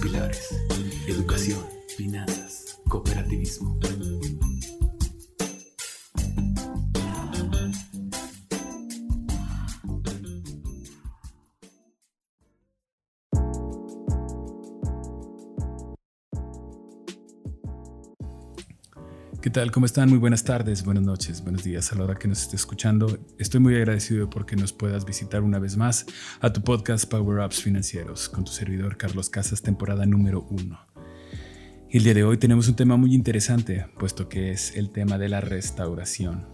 pilares. Educación, finanzas, cooperativismo. ¿Qué tal? ¿Cómo están? Muy buenas tardes, buenas noches, buenos días a la hora que nos esté escuchando. Estoy muy agradecido porque nos puedas visitar una vez más a tu podcast Power Ups Financieros con tu servidor Carlos Casas, temporada número uno. El día de hoy tenemos un tema muy interesante, puesto que es el tema de la restauración.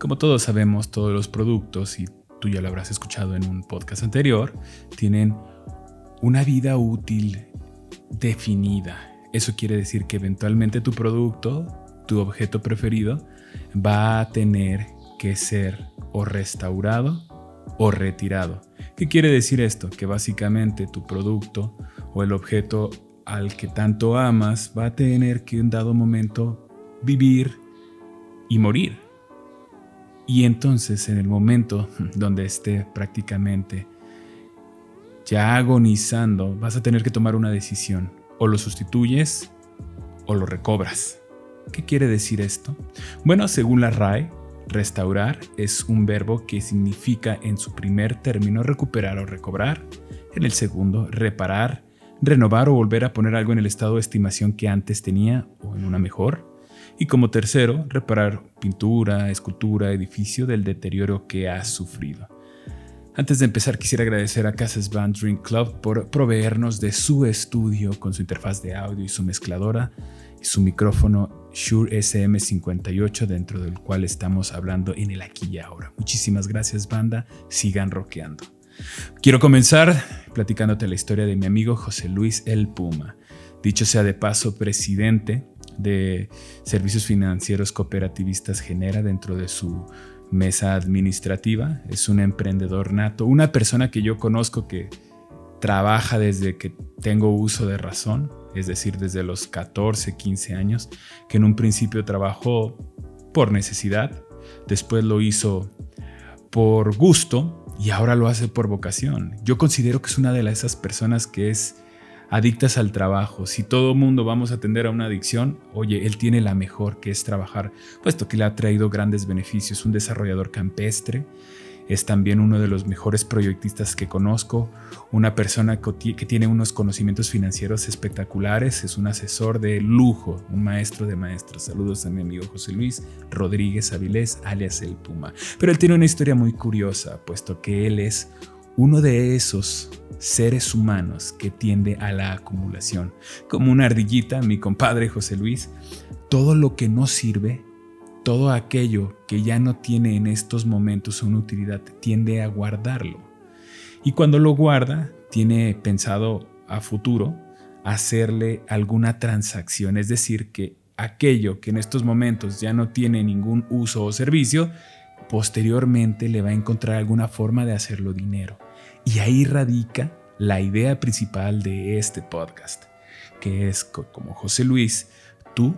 Como todos sabemos, todos los productos, y tú ya lo habrás escuchado en un podcast anterior, tienen una vida útil definida eso quiere decir que eventualmente tu producto, tu objeto preferido, va a tener que ser o restaurado o retirado. ¿Qué quiere decir esto? Que básicamente tu producto o el objeto al que tanto amas va a tener que en dado momento vivir y morir. Y entonces en el momento donde esté prácticamente ya agonizando, vas a tener que tomar una decisión o lo sustituyes o lo recobras. ¿Qué quiere decir esto? Bueno, según la RAE, restaurar es un verbo que significa en su primer término recuperar o recobrar, en el segundo reparar, renovar o volver a poner algo en el estado de estimación que antes tenía o en una mejor, y como tercero, reparar pintura, escultura, edificio del deterioro que ha sufrido. Antes de empezar, quisiera agradecer a Casas Band Drink Club por proveernos de su estudio con su interfaz de audio y su mezcladora y su micrófono Shure SM58 dentro del cual estamos hablando en el aquí y ahora. Muchísimas gracias banda, sigan rockeando. Quiero comenzar platicándote la historia de mi amigo José Luis El Puma. Dicho sea de paso, presidente de Servicios Financieros Cooperativistas Genera dentro de su mesa administrativa, es un emprendedor nato, una persona que yo conozco que trabaja desde que tengo uso de razón, es decir, desde los 14, 15 años, que en un principio trabajó por necesidad, después lo hizo por gusto y ahora lo hace por vocación. Yo considero que es una de esas personas que es adictas al trabajo. Si todo mundo vamos a atender a una adicción, oye, él tiene la mejor, que es trabajar, puesto que le ha traído grandes beneficios. Un desarrollador campestre, es también uno de los mejores proyectistas que conozco, una persona que tiene unos conocimientos financieros espectaculares, es un asesor de lujo, un maestro de maestros. Saludos a mi amigo José Luis Rodríguez Avilés, alias El Puma. Pero él tiene una historia muy curiosa, puesto que él es uno de esos seres humanos que tiende a la acumulación. Como una ardillita, mi compadre José Luis, todo lo que no sirve, todo aquello que ya no tiene en estos momentos una utilidad, tiende a guardarlo. Y cuando lo guarda, tiene pensado a futuro hacerle alguna transacción, es decir, que aquello que en estos momentos ya no tiene ningún uso o servicio, posteriormente le va a encontrar alguna forma de hacerlo dinero. Y ahí radica la idea principal de este podcast, que es como José Luis, tú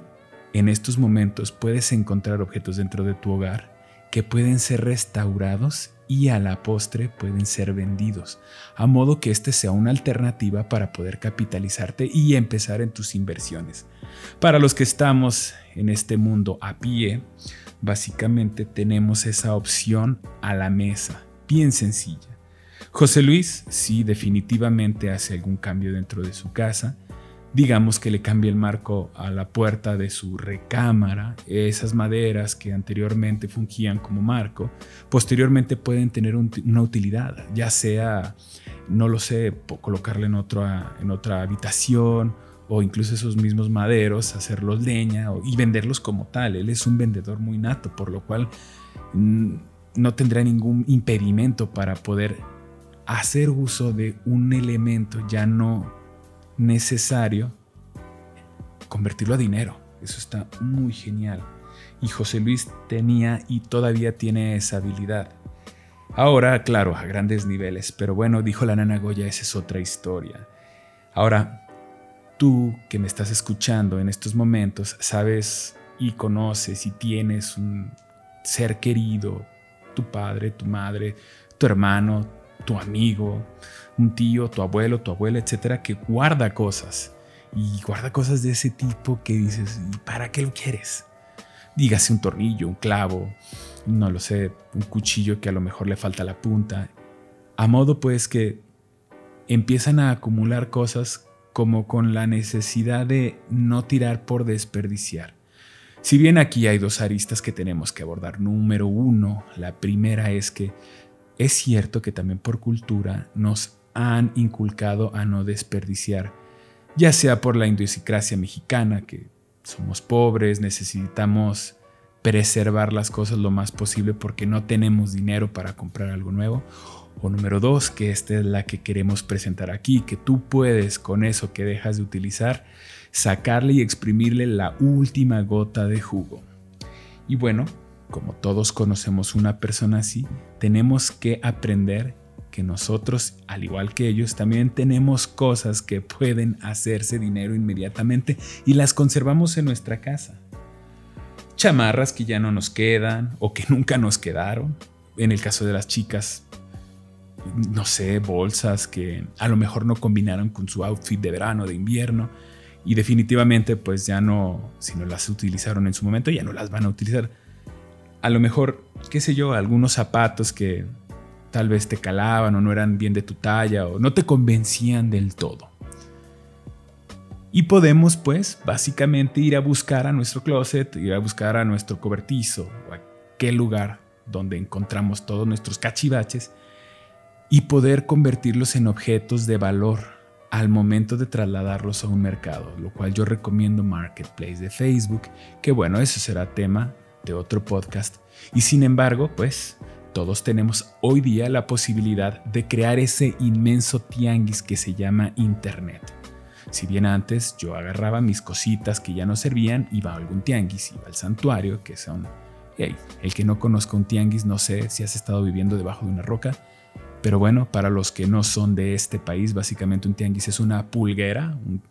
en estos momentos puedes encontrar objetos dentro de tu hogar que pueden ser restaurados y a la postre pueden ser vendidos, a modo que este sea una alternativa para poder capitalizarte y empezar en tus inversiones. Para los que estamos en este mundo a pie, básicamente tenemos esa opción a la mesa, bien sencilla. José Luis sí definitivamente hace algún cambio dentro de su casa. Digamos que le cambia el marco a la puerta de su recámara. Esas maderas que anteriormente fungían como marco, posteriormente pueden tener una utilidad, ya sea, no lo sé, colocarle en otra, en otra habitación o incluso esos mismos maderos, hacerlos leña y venderlos como tal. Él es un vendedor muy nato, por lo cual no tendrá ningún impedimento para poder hacer uso de un elemento ya no necesario, convertirlo a dinero. Eso está muy genial. Y José Luis tenía y todavía tiene esa habilidad. Ahora, claro, a grandes niveles, pero bueno, dijo la nana Goya, esa es otra historia. Ahora, tú que me estás escuchando en estos momentos, sabes y conoces y tienes un ser querido, tu padre, tu madre, tu hermano, tu amigo, un tío, tu abuelo, tu abuela, etcétera, que guarda cosas. Y guarda cosas de ese tipo que dices, ¿y para qué lo quieres? Dígase un tornillo, un clavo, no lo sé, un cuchillo que a lo mejor le falta la punta. A modo pues que empiezan a acumular cosas como con la necesidad de no tirar por desperdiciar. Si bien aquí hay dos aristas que tenemos que abordar. Número uno, la primera es que es cierto que también por cultura nos han inculcado a no desperdiciar, ya sea por la idiosincrasia mexicana, que somos pobres, necesitamos preservar las cosas lo más posible porque no tenemos dinero para comprar algo nuevo. O número dos, que esta es la que queremos presentar aquí, que tú puedes con eso que dejas de utilizar sacarle y exprimirle la última gota de jugo. Y bueno, como todos conocemos una persona así, tenemos que aprender que nosotros, al igual que ellos, también tenemos cosas que pueden hacerse dinero inmediatamente y las conservamos en nuestra casa. Chamarras que ya no nos quedan o que nunca nos quedaron. En el caso de las chicas, no sé, bolsas que a lo mejor no combinaron con su outfit de verano, de invierno. Y definitivamente, pues ya no, si no las utilizaron en su momento, ya no las van a utilizar a lo mejor, qué sé yo, algunos zapatos que tal vez te calaban o no eran bien de tu talla o no te convencían del todo. Y podemos pues básicamente ir a buscar a nuestro closet, ir a buscar a nuestro cobertizo o a aquel lugar donde encontramos todos nuestros cachivaches y poder convertirlos en objetos de valor al momento de trasladarlos a un mercado, lo cual yo recomiendo Marketplace de Facebook, que bueno, eso será tema de otro podcast. Y sin embargo, pues todos tenemos hoy día la posibilidad de crear ese inmenso tianguis que se llama Internet. Si bien antes yo agarraba mis cositas que ya no servían, iba a algún tianguis, iba al santuario, que son... el que no conozca un tianguis, no sé si has estado viviendo debajo de una roca, pero bueno, para los que no son de este país, básicamente un tianguis es una pulguera, un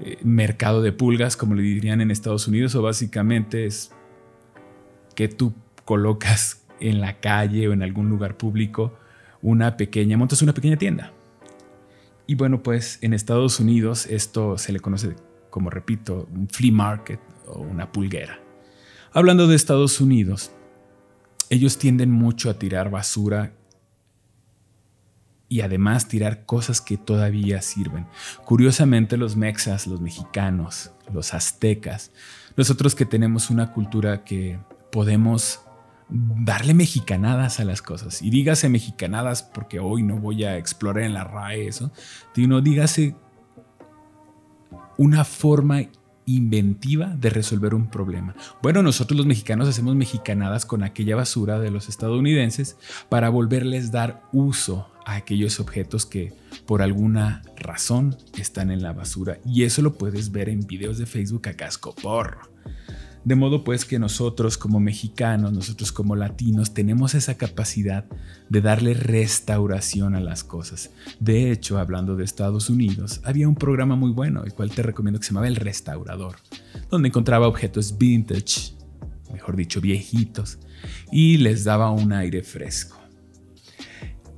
eh, mercado de pulgas, como le dirían en Estados Unidos, o básicamente es que tú colocas en la calle o en algún lugar público una pequeña, montas una pequeña tienda. Y bueno, pues en Estados Unidos esto se le conoce como, repito, un flea market o una pulguera. Hablando de Estados Unidos, ellos tienden mucho a tirar basura y además tirar cosas que todavía sirven. Curiosamente los mexas, los mexicanos, los aztecas, nosotros que tenemos una cultura que podemos darle mexicanadas a las cosas. Y dígase mexicanadas porque hoy no voy a explorar en la RAE eso, sino dígase una forma inventiva de resolver un problema. Bueno, nosotros los mexicanos hacemos mexicanadas con aquella basura de los estadounidenses para volverles dar uso a aquellos objetos que por alguna razón están en la basura. Y eso lo puedes ver en videos de Facebook a casco porro. De modo pues que nosotros como mexicanos, nosotros como latinos, tenemos esa capacidad de darle restauración a las cosas. De hecho, hablando de Estados Unidos, había un programa muy bueno, el cual te recomiendo que se llamaba El Restaurador, donde encontraba objetos vintage, mejor dicho, viejitos, y les daba un aire fresco.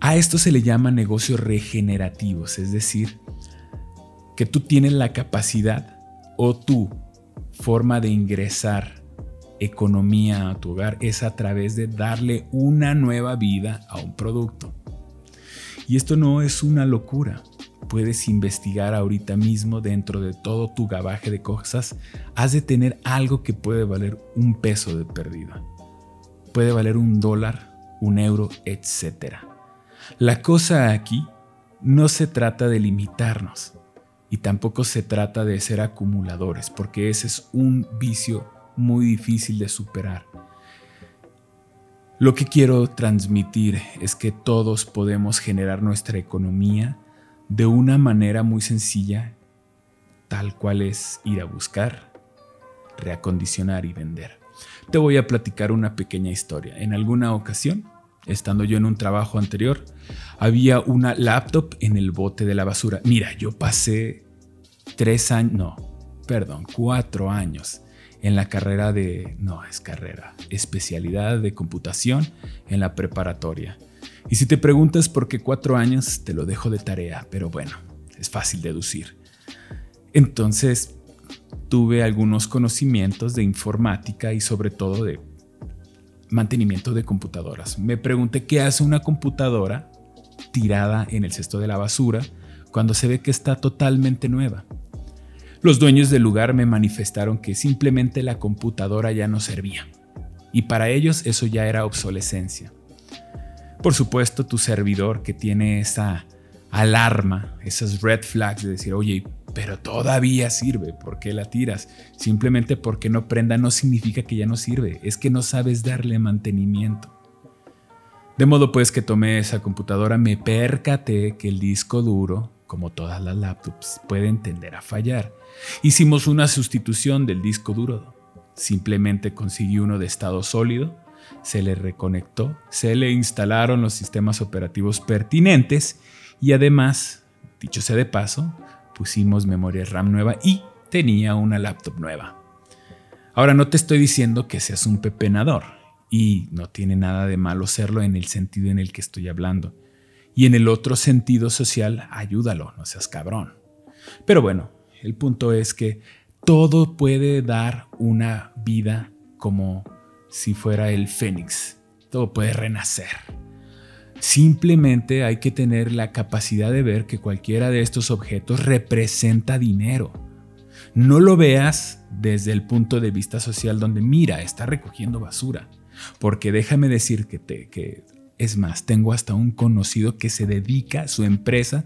A esto se le llama negocios regenerativos, es decir, que tú tienes la capacidad o tú forma de ingresar economía a tu hogar es a través de darle una nueva vida a un producto. Y esto no es una locura. Puedes investigar ahorita mismo dentro de todo tu gabaje de cosas. Has de tener algo que puede valer un peso de pérdida. Puede valer un dólar, un euro, etc. La cosa aquí no se trata de limitarnos y tampoco se trata de ser acumuladores, porque ese es un vicio muy difícil de superar. Lo que quiero transmitir es que todos podemos generar nuestra economía de una manera muy sencilla, tal cual es ir a buscar, reacondicionar y vender. Te voy a platicar una pequeña historia. En alguna ocasión, estando yo en un trabajo anterior, había una laptop en el bote de la basura. Mira, yo pasé tres años, no, perdón, cuatro años en la carrera de, no es carrera, especialidad de computación en la preparatoria. Y si te preguntas por qué cuatro años, te lo dejo de tarea, pero bueno, es fácil deducir. Entonces, tuve algunos conocimientos de informática y sobre todo de mantenimiento de computadoras. Me pregunté qué hace una computadora tirada en el cesto de la basura cuando se ve que está totalmente nueva. Los dueños del lugar me manifestaron que simplemente la computadora ya no servía. Y para ellos eso ya era obsolescencia. Por supuesto, tu servidor que tiene esa alarma, esas red flags de decir, oye, pero todavía sirve, ¿por qué la tiras? Simplemente porque no prenda no significa que ya no sirve, es que no sabes darle mantenimiento. De modo pues que tomé esa computadora, me percaté que el disco duro, como todas las laptops, puede tender a fallar. Hicimos una sustitución del disco duro. Simplemente conseguí uno de estado sólido, se le reconectó, se le instalaron los sistemas operativos pertinentes y además, dicho sea de paso, pusimos memoria RAM nueva y tenía una laptop nueva. Ahora no te estoy diciendo que seas un pepenador y no tiene nada de malo serlo en el sentido en el que estoy hablando. Y en el otro sentido social, ayúdalo, no seas cabrón. Pero bueno, el punto es que todo puede dar una vida como si fuera el fénix. Todo puede renacer. Simplemente hay que tener la capacidad de ver que cualquiera de estos objetos representa dinero. No lo veas desde el punto de vista social donde mira, está recogiendo basura. Porque déjame decir que, que es más, tengo hasta un conocido que se dedica a su empresa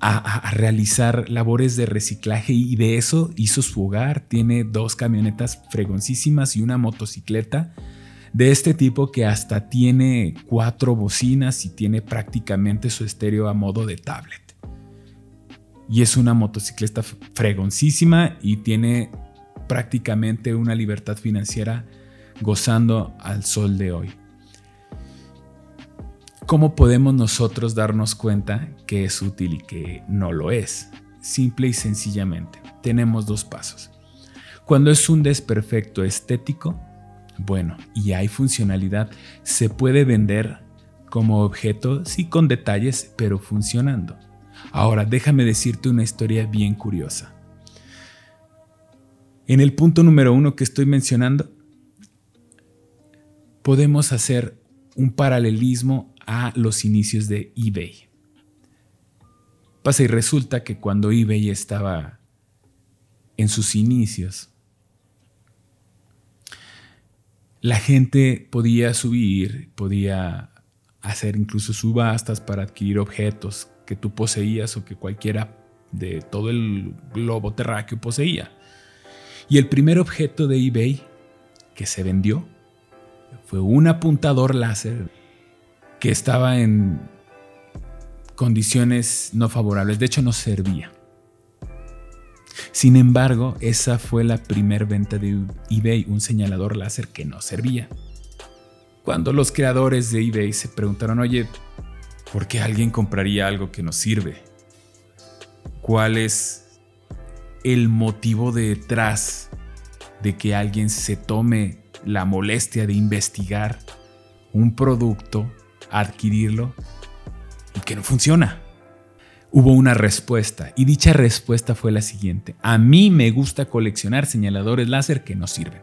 a, realizar labores de reciclaje y de eso hizo su hogar. Tiene dos camionetas fregoncísimas y una motocicleta de este tipo que hasta tiene cuatro bocinas y tiene prácticamente su estéreo a modo de tablet. Y es una motocicleta fregoncísima y tiene prácticamente una libertad financiera gozando al sol de hoy. ¿Cómo podemos nosotros darnos cuenta que es útil y que no lo es? Simple y sencillamente, tenemos dos pasos. Cuando es un desperfecto estético, bueno, y hay funcionalidad, se puede vender como objeto, sí con detalles, pero funcionando. Ahora, déjame decirte una historia bien curiosa. En el punto número uno que estoy mencionando, podemos hacer un paralelismo a los inicios de eBay. Pasa y resulta que cuando eBay estaba en sus inicios, la gente podía subir, podía hacer incluso subastas para adquirir objetos que tú poseías o que cualquiera de todo el globo terráqueo poseía. Y el primer objeto de eBay que se vendió fue un apuntador láser que estaba en condiciones no favorables, de hecho no servía. Sin embargo, esa fue la primer venta de eBay, un señalador láser que no servía. Cuando los creadores de eBay se preguntaron, oye, ¿por qué alguien compraría algo que no sirve? ¿Cuál es el motivo detrás de que alguien se tome la molestia de investigar un producto adquirirlo y que no funciona. Hubo una respuesta y dicha respuesta fue la siguiente. A mí me gusta coleccionar señaladores láser que no sirven.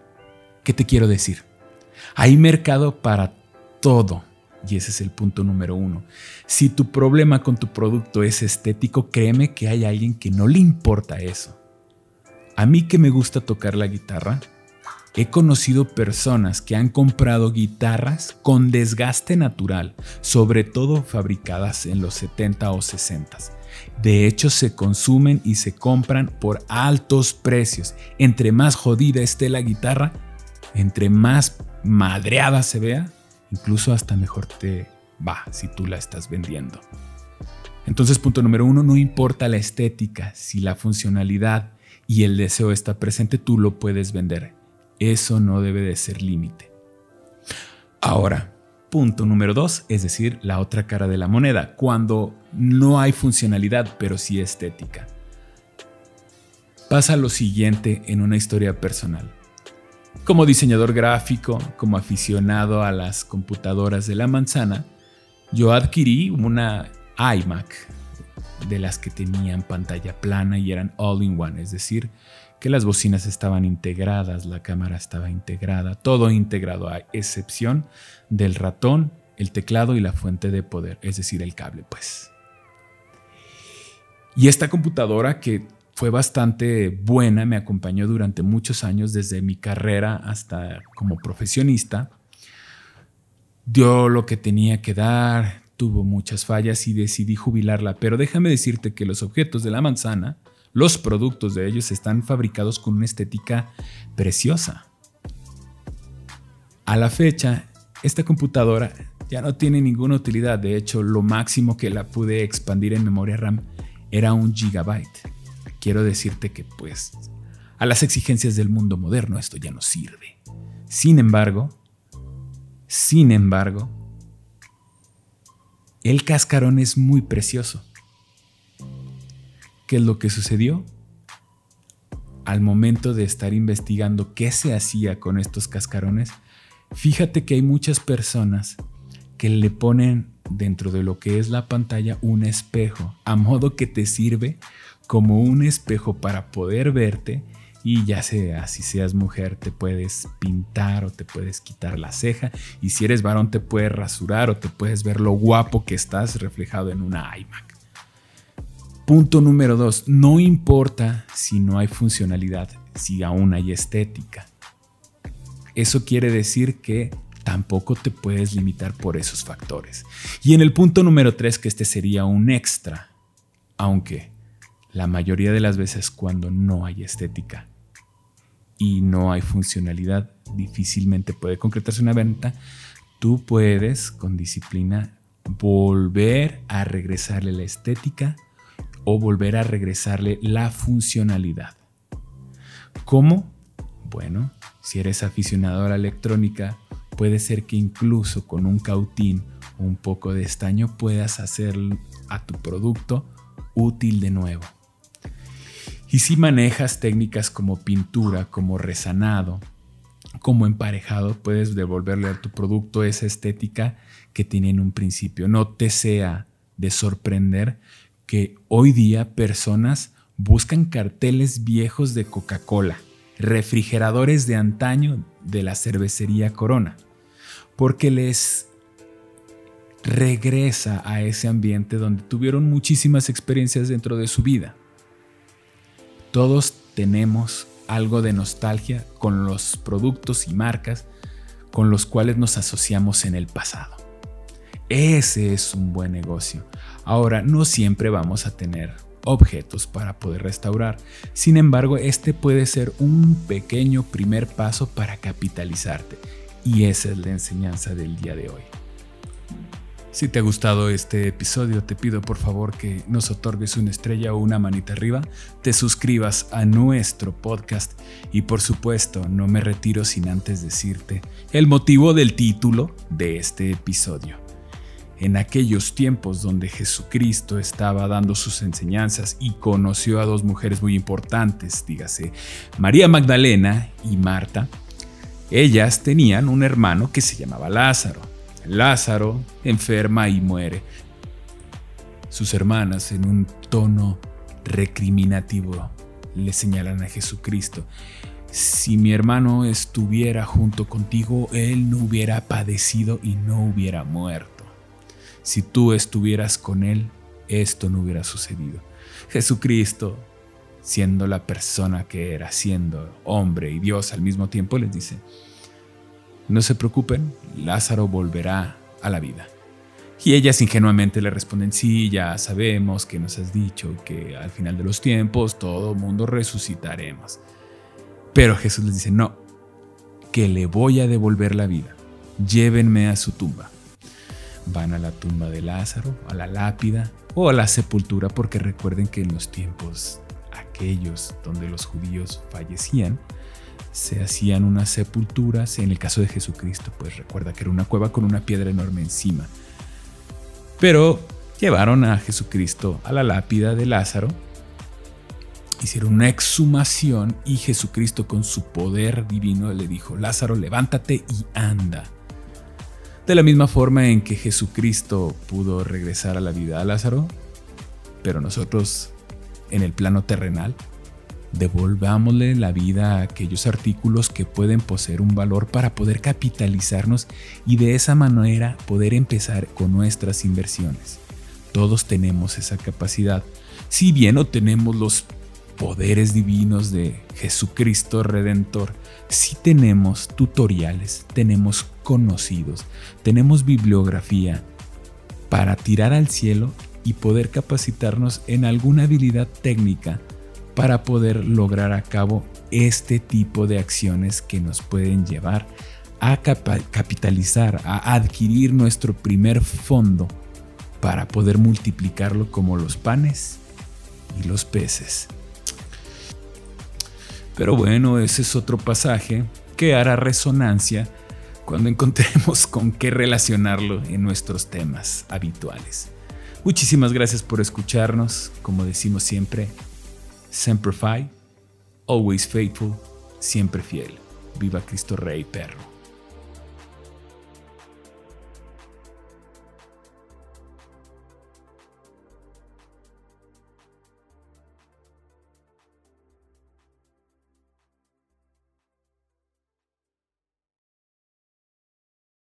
¿Qué te quiero decir? Hay mercado para todo. Y ese es el punto número uno. Si tu problema con tu producto es estético, créeme que hay alguien que no le importa eso. A mí que me gusta tocar la guitarra, He conocido personas que han comprado guitarras con desgaste natural, sobre todo fabricadas en los 70 o 60. De hecho, se consumen y se compran por altos precios. Entre más jodida esté la guitarra, entre más madreada se vea, incluso hasta mejor te va si tú la estás vendiendo. Entonces, punto número uno, no importa la estética, si la funcionalidad y el deseo está presente, tú lo puedes vender. Eso no debe de ser límite. Ahora, punto número dos, es decir, la otra cara de la moneda, cuando no hay funcionalidad, pero sí estética. Pasa lo siguiente en una historia personal. Como diseñador gráfico, como aficionado a las computadoras de la manzana, Yo adquirí una iMac de las que tenían pantalla plana y eran all-in-one, es decir, que las bocinas estaban integradas, la cámara estaba integrada, todo integrado a excepción del ratón, el teclado y la fuente de poder, es decir, el cable, pues. Y esta computadora que fue bastante buena, me acompañó durante muchos años desde mi carrera hasta como profesionista, dio lo que tenía que dar, tuvo muchas fallas y decidí jubilarla, pero déjame decirte que los objetos de la manzana, los productos de ellos están fabricados con una estética preciosa. A la fecha, esta computadora ya no tiene ninguna utilidad, de hecho lo máximo que la pude expandir en memoria RAM era un gigabyte. Quiero decirte que pues a las exigencias del mundo moderno esto ya no sirve. Sin embargo, sin embargo, el cascarón es muy precioso. ¿Qué es lo que sucedió? Al momento de estar investigando qué se hacía con estos cascarones, fíjate que hay muchas personas que le ponen dentro de lo que es la pantalla un espejo, a modo que te sirve como un espejo para poder verte y ya sea si seas mujer te puedes pintar o te puedes quitar la ceja y si eres varón te puedes rasurar o te puedes ver lo guapo que estás reflejado en una iMac. Punto número dos, no importa si no hay funcionalidad, si aún hay estética. Eso quiere decir que tampoco te puedes limitar por esos factores. Y en el punto número tres, que este sería un extra, aunque la mayoría de las veces cuando no hay estética y no hay funcionalidad, difícilmente puede concretarse una venta, tú puedes con disciplina volver a regresarle la estética o volver a regresarle la funcionalidad. ¿Cómo? Bueno, si eres aficionado a la electrónica, puede ser que incluso con un cautín o un poco de estaño puedas hacer a tu producto útil de nuevo. Y si manejas técnicas como pintura, como resanado, como emparejado, puedes devolverle a tu producto esa estética que tiene en un principio. No te sea de sorprender que hoy día personas buscan carteles viejos de Coca-Cola, refrigeradores de antaño de la cervecería Corona, porque les regresa a ese ambiente donde tuvieron muchísimas experiencias dentro de su vida. Todos tenemos algo de nostalgia con los productos y marcas con los cuales nos asociamos en el pasado. Ese es un buen negocio. Ahora, no siempre vamos a tener objetos para poder restaurar. Sin embargo, este puede ser un pequeño primer paso para capitalizarte. Y esa es la enseñanza del día de hoy. Si te ha gustado este episodio, te pido por favor que nos otorgues una estrella o una manita arriba, te suscribas a nuestro podcast y por supuesto no me retiro sin antes decirte el motivo del título de este episodio. En aquellos tiempos donde Jesucristo estaba dando sus enseñanzas y conoció a dos mujeres muy importantes, dígase María Magdalena y Marta, ellas tenían un hermano que se llamaba Lázaro. Lázaro enferma y muere. Sus hermanas, en un tono recriminativo, le señalan a Jesucristo. Si mi hermano estuviera junto contigo, él no hubiera padecido y no hubiera muerto. Si tú estuvieras con él, esto no hubiera sucedido. Jesucristo, siendo la persona que era, siendo hombre y Dios al mismo tiempo, les dice, no se preocupen, Lázaro volverá a la vida. Y ellas ingenuamente le responden, sí, ya sabemos que nos has dicho que al final de los tiempos todo mundo resucitaremos. Pero Jesús les dice, no, que le voy a devolver la vida. Llévenme a su tumba. Van a la tumba de Lázaro, a la lápida o a la sepultura, porque recuerden que en los tiempos aquellos donde los judíos fallecían, se hacían unas sepulturas. En el caso de Jesucristo, pues recuerda que era una cueva con una piedra enorme encima. Pero llevaron a Jesucristo a la lápida de Lázaro, hicieron una exhumación y Jesucristo con su poder divino le dijo, Lázaro, levántate y anda. De la misma forma en que Jesucristo pudo regresar a la vida a Lázaro, pero nosotros en el plano terrenal, devolvámosle la vida a aquellos artículos que pueden poseer un valor para poder capitalizarnos y de esa manera poder empezar con nuestras inversiones. Todos tenemos esa capacidad. Si bien no tenemos los poderes divinos de Jesucristo Redentor, sí tenemos tutoriales, tenemos conocidos, tenemos bibliografía para tirar al cielo y poder capacitarnos en alguna habilidad técnica para poder lograr a cabo este tipo de acciones que nos pueden llevar a capitalizar, a adquirir nuestro primer fondo para poder multiplicarlo como los panes y los peces. Pero bueno, ese es otro pasaje que hará resonancia cuando encontremos con qué relacionarlo en nuestros temas habituales. Muchísimas gracias por escucharnos, como decimos siempre, Semper Fi, always faithful, siempre fiel. Viva Cristo Rey Perro.